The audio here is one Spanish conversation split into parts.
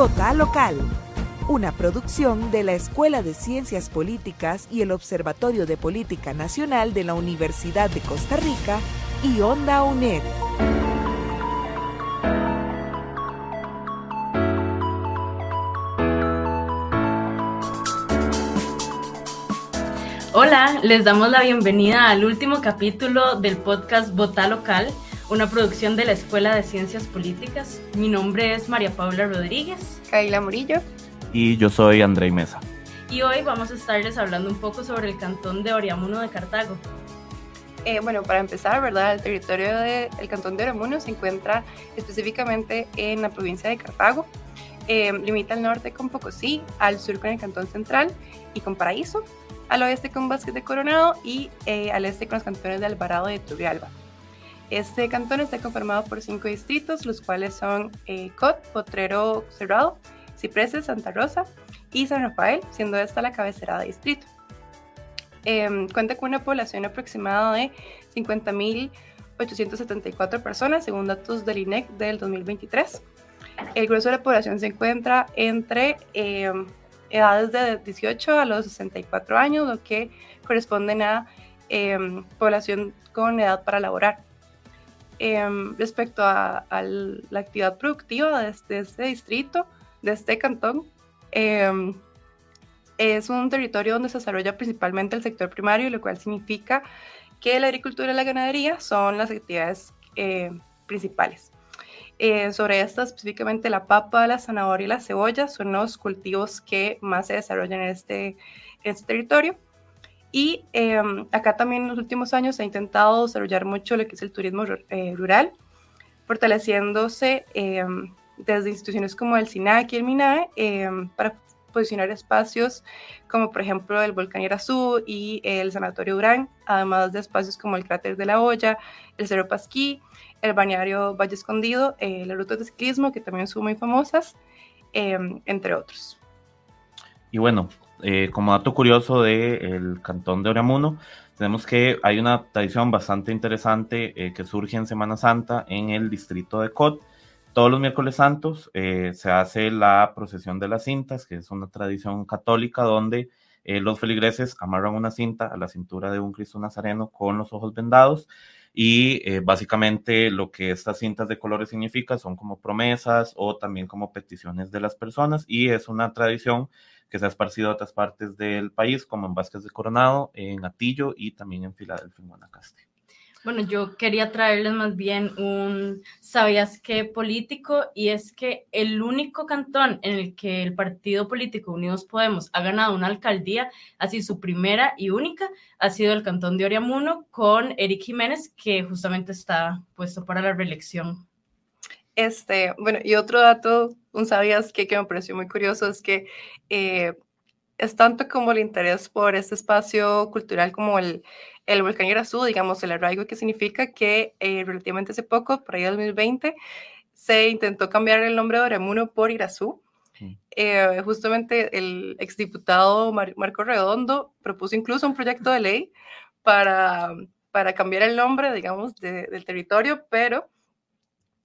Vota Local, una producción de la Escuela de Ciencias Políticas y el Observatorio de Política Nacional de la Universidad de Costa Rica y Onda UNED. Hola, les damos la bienvenida al último capítulo del podcast Vota Local, una producción de la Escuela de Ciencias Políticas. Mi nombre es María Paula Rodríguez. Kaila Murillo. Y yo soy André Mesa. Y hoy vamos a estarles hablando un poco sobre el cantón de Oriamuno de Cartago. Eh, bueno, para empezar, ¿verdad? El territorio del cantón de Oriamuno se encuentra específicamente en la provincia de Cartago. Eh, limita al norte con Pocosí, al sur con el cantón central y con Paraíso, al oeste con Vázquez de Coronado y eh, al este con los cantones de Alvarado y de Turrialba. Este cantón está conformado por cinco distritos, los cuales son eh, Cot, Potrero Cerrado, Cipreses, Santa Rosa y San Rafael, siendo esta la cabecera de distrito. Em, cuenta con una población aproximada de 50.874 personas, según datos del INEC del 2023. El grueso de la población se encuentra entre em, edades de 18 a los 64 años, lo que corresponden a em, población con edad para laborar. Em, respecto a, la actividad productiva de este, este, distrito, de este cantón, em, es un territorio donde se desarrolla principalmente el sector primario, lo cual significa que la agricultura y la ganadería son las actividades eh, principales. Eh, sobre estas, específicamente la papa, la zanahoria y la cebolla son los cultivos que más se desarrollan en este, en este territorio. Y em, acá también en los últimos años se ha intentado desarrollar mucho lo que es el turismo eh, rural, fortaleciéndose em, desde instituciones como el SINAC y el MINAE em, para posicionar espacios como por ejemplo el Volcán Irazú y el Sanatorio Durán, además de espacios como el Cráter de la Olla, el Cerro Pasquí, el Bañario Valle Escondido, eh, las rutas de ciclismo que también son muy famosas, entre otros. Y bueno, eh, como dato curioso del cantón de Oriamuno, tenemos que hay una tradición bastante interesante eh, que surge en Semana Santa en el distrito de Cot, todos los miércoles santos eh, se hace la procesión de las cintas, que es una tradición católica donde eh, los feligreses amarran una cinta a la cintura de un Cristo Nazareno con los ojos vendados y básicamente lo que estas cintas de colores significan son como promesas o también como peticiones de las personas y es una tradición que se ha esparcido a otras partes del país como en Vázquez de Coronado, en Atillo y también en Filadelfia, en Guanacaste. Bueno, yo quería traerles más bien un ¿sabías qué político? Y es que el único cantón en el que el partido político Unidos Podemos ha ganado una alcaldía, así su primera y única, ha sido el cantón de Oriamuno con Eric Jiménez, que justamente está puesto para la reelección. Este, bueno, y otro dato, un sabías qué? que me pareció muy curioso, es que eh, es tanto como el interés por este espacio cultural como el, el volcán Irazú, digamos, el arraigo que significa que eh, relativamente hace poco, por ahí 2020, se intentó cambiar el nombre de Oramuno por Irazú. Eh, justamente el exdiputado Marco Redondo propuso incluso un proyecto de ley para, para cambiar el nombre, digamos, del territorio, pero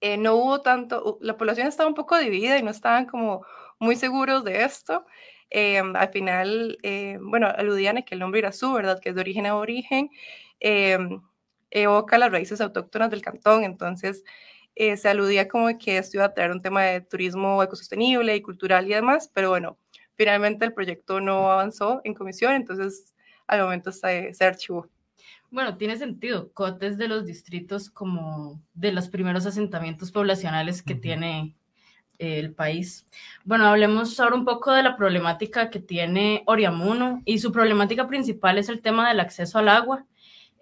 eh, no hubo tanto, la población estaba un poco dividida y no estaban como muy seguros de esto. Eh, al final, eh, bueno, aludían a que el nombre su, ¿verdad? Que es de origen a origen, evoca las raíces autóctonas del cantón, entonces se aludía como que esto iba a traer un tema de turismo ecosostenible y cultural y demás, pero bueno, finalmente el proyecto no avanzó en comisión, entonces al momento se, se archivó. Bueno, tiene sentido. Cotes de los distritos como de los primeros asentamientos poblacionales que tiene el país. Bueno, hablemos ahora un poco de la problemática que tiene Oriamuno y su problemática principal es el tema del acceso al agua.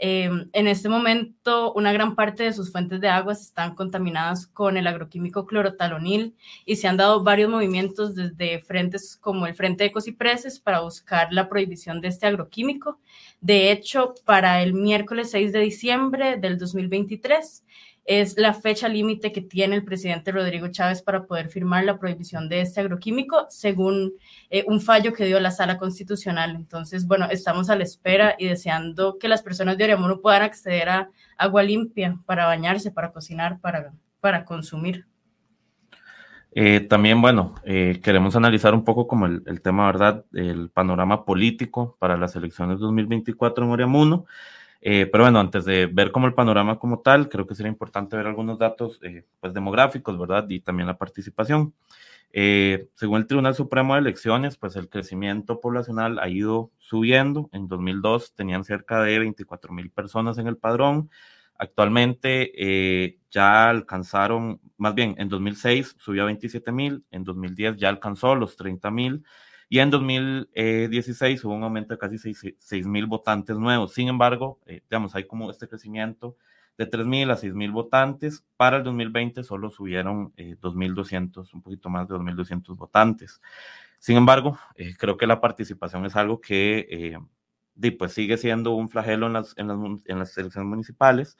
Eh, en este momento, una gran parte de sus fuentes de agua están contaminadas con el agroquímico clorotalonil y se han dado varios movimientos desde frentes como el Frente de Ecocipreses para buscar la prohibición de este agroquímico. De hecho, para el miércoles 6 de diciembre del 2023, es la fecha límite que tiene el presidente Rodrigo Chávez para poder firmar la prohibición de este agroquímico, según eh, un fallo que dio la Sala Constitucional. Entonces, bueno, estamos a la espera y deseando que las personas de Oriamuno puedan acceder a agua limpia para bañarse, para cocinar, para, para consumir. Eh, también, bueno, eh, queremos analizar un poco como el, tema, ¿verdad?, el panorama político para las elecciones 2024 en Oriamuno. Eh, pero bueno, antes de ver como el panorama como tal, creo que sería importante ver algunos datos pues demográficos, ¿verdad? Y también la participación. según el Tribunal Supremo de Elecciones, pues el crecimiento poblacional ha ido subiendo. En 2002 tenían cerca de 24 mil personas en el padrón. Actualmente eh, ya alcanzaron, más bien en 2006 subió a 27 mil, en 2010 ya alcanzó los 30 mil y en 2016 hubo un aumento de casi 6 mil votantes nuevos. Sin embargo, eh, digamos, hay como este crecimiento de 3 mil a 6 mil votantes. Para el 2020 solo subieron eh, 2.200, un poquito más de 2.200 votantes. Sin embargo, eh, creo que la participación es algo que pues sigue siendo un flagelo en las, en las, en las elecciones municipales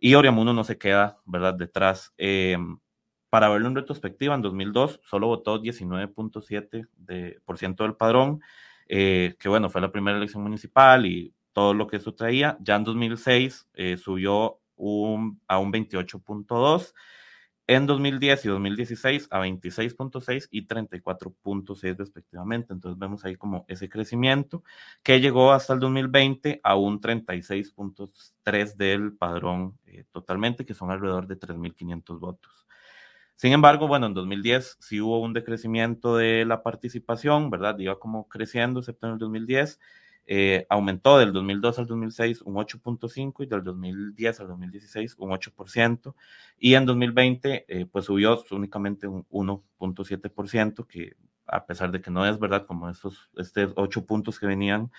y Oriamuno no se queda, ¿verdad?, detrás. Para verlo en retrospectiva, en 2002 solo votó 19.7% del padrón, eh, que bueno, fue la primera elección municipal y todo lo que eso traía. Ya en 2006 eh, subió un, a un 28.2% en 2010 y 2016 a 26.6 y 34.6 respectivamente. Entonces vemos ahí como ese crecimiento que llegó hasta el 2020 a un 36.3 del padrón eh, totalmente, que son alrededor de 3.500 votos. Sin embargo, bueno, en 2010 sí hubo un decrecimiento de la participación, ¿verdad? Iba como creciendo, excepto en el 2010. Eh, aumentó del 2002 al 2006 un 8.5 y del 2010 al 2016 un 8%. Y en 2020 eh, pues subió únicamente un 1.7%, que a pesar de que no es verdad como estos, estos 8 puntos que venían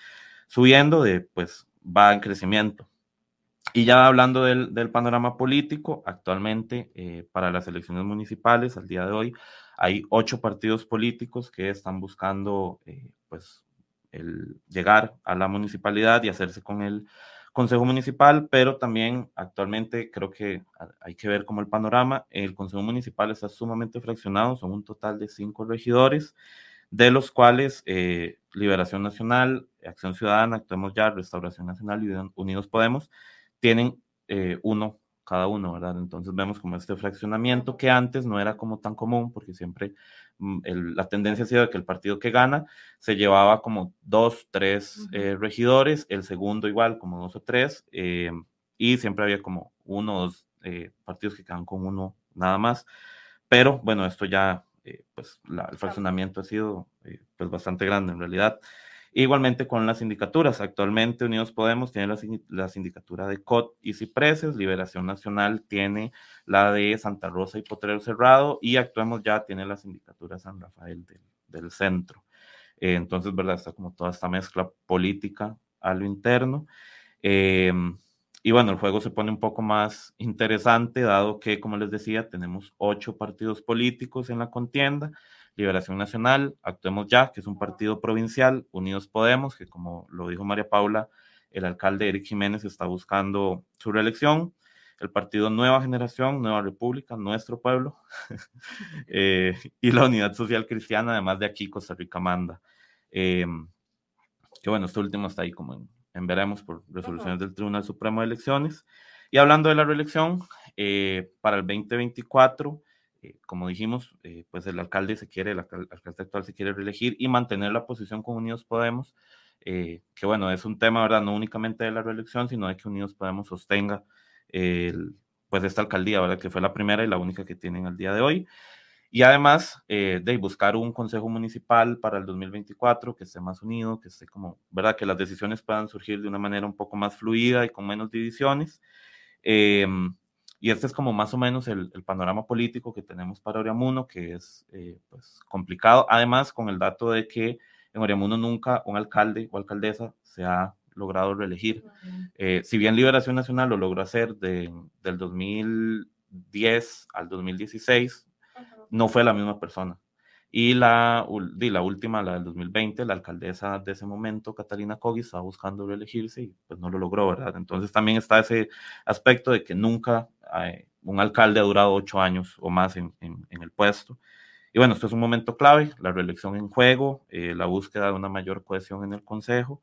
subiendo, de, pues va en crecimiento. Y ya hablando del, del panorama político, actualmente eh, para las elecciones municipales, al día de hoy, hay ocho partidos políticos que están buscando pues el llegar a la municipalidad y hacerse con el Consejo Municipal, pero también actualmente creo que hay que ver como el panorama. El Consejo Municipal está sumamente fraccionado, son un total de cinco regidores, de los cuales eh, Liberación Nacional, Acción Ciudadana, Actuemos Ya, Restauración Nacional y Unidos Podemos tienen eh, uno cada uno, ¿verdad? Entonces vemos como este fraccionamiento que antes no era como tan común, porque siempre mm, la tendencia ha sido de que el partido que gana se llevaba como dos, tres eh, regidores, el segundo igual como dos o tres, eh, y siempre había como uno o dos eh, partidos que quedan con uno nada más. Pero bueno, esto ya, pues el fraccionamiento ha sido pues bastante grande en realidad. Igualmente con las sindicaturas. Actualmente Unidos Podemos tiene la, sindicatura de COT y Cipreses, Liberación Nacional tiene la de Santa Rosa y Potrero Cerrado y Actuemos Ya tiene la sindicatura San Rafael del, centro. Eh, entonces, ¿verdad? Está como toda esta mezcla política a lo interno. Em, y bueno, el juego se pone un poco más interesante, dado que, como les decía, tenemos ocho partidos políticos en la contienda. Liberación Nacional, Actuemos Ya, que es un partido provincial, Unidos Podemos, que como lo dijo María Paula, el alcalde Eric Jiménez está buscando su reelección, el partido Nueva Generación, Nueva República, Nuestro Pueblo, eh, y la Unidad Social Cristiana, además de aquí Costa Rica Manda. Eh, que bueno, este último está ahí como en, veremos por resoluciones del Tribunal Supremo de Elecciones. Y hablando de la reelección, eh, para el 2024 eh, como dijimos, eh, pues el alcalde se quiere, el alcalde actual se quiere reelegir y mantener la posición con Unidos Podemos, eh, que bueno, es un tema, ¿verdad? No únicamente de la reelección, sino de que Unidos Podemos sostenga pues esta alcaldía, ¿verdad? Que fue la primera y la única que tienen al día de hoy. Y además de buscar un consejo municipal para el 2024 que esté más unido, que esté como, ¿verdad? Que las decisiones puedan surgir de una manera un poco más fluida y con menos divisiones. Eh, y este es como más o menos el, panorama político que tenemos para Oriamuno, que es eh, pues, complicado. Además, con el dato de que en Oriamuno nunca un alcalde o alcaldesa se ha logrado reelegir. Eh, si bien Liberación Nacional lo logró hacer de, del 2010 al 2016, no fue la misma persona. Y la, la última, la del 2020, la alcaldesa de ese momento, Catalina Cogui, estaba buscando reelegirse y pues no lo logró, ¿verdad? Entonces también está ese aspecto de que nunca eh, un alcalde ha durado ocho años o más en, en, el puesto. Y bueno, esto es un momento clave, la reelección en juego, eh, la búsqueda de una mayor cohesión en el Consejo,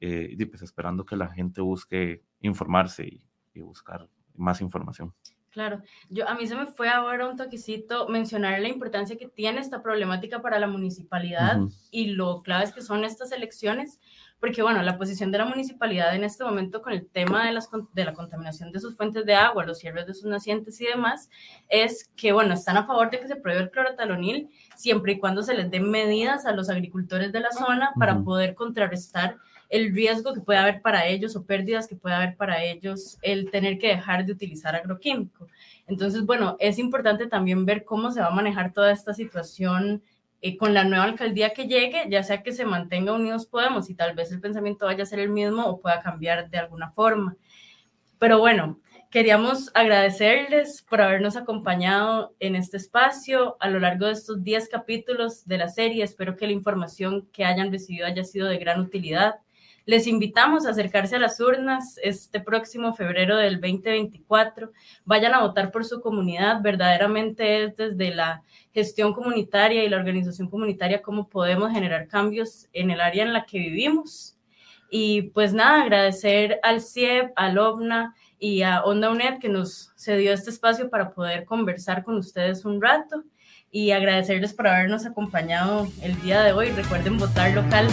eh, y pues esperando que la gente busque informarse y, y buscar más información. Claro, yo a mí se me fue ahora un toquecito mencionar la importancia que tiene esta problemática para la municipalidad y lo claves que son estas elecciones, porque bueno, la posición de la municipalidad en este momento con el tema de, las, de la contaminación de sus fuentes de agua, los cierres de sus nacientes y demás, es que bueno, están a favor de que se prohíba el clorotalonil siempre y cuando se les den medidas a los agricultores de la zona para poder contrarrestar el riesgo que puede haber para ellos o pérdidas que puede haber para ellos el tener que dejar de utilizar agroquímico. Entonces, bueno, es importante también ver cómo se va a manejar toda esta situación eh, con la nueva alcaldía que llegue, ya sea que se mantenga Unidos Podemos y tal vez el pensamiento vaya a ser el mismo o pueda cambiar de alguna forma. Pero bueno, queríamos agradecerles por habernos acompañado en este espacio a lo largo de estos 10 capítulos de la serie. Espero que la información que hayan recibido haya sido de gran utilidad. Les invitamos a acercarse a las urnas este próximo febrero del 2024. Vayan a votar por su comunidad. Verdaderamente es desde la gestión comunitaria y la organización comunitaria cómo podemos generar cambios en el área en la que vivimos. Y pues nada, agradecer al CIEP, al OVNA y a Onda UNED que nos cedió este espacio para poder conversar con ustedes un rato y agradecerles por habernos acompañado el día de hoy. Recuerden votar local.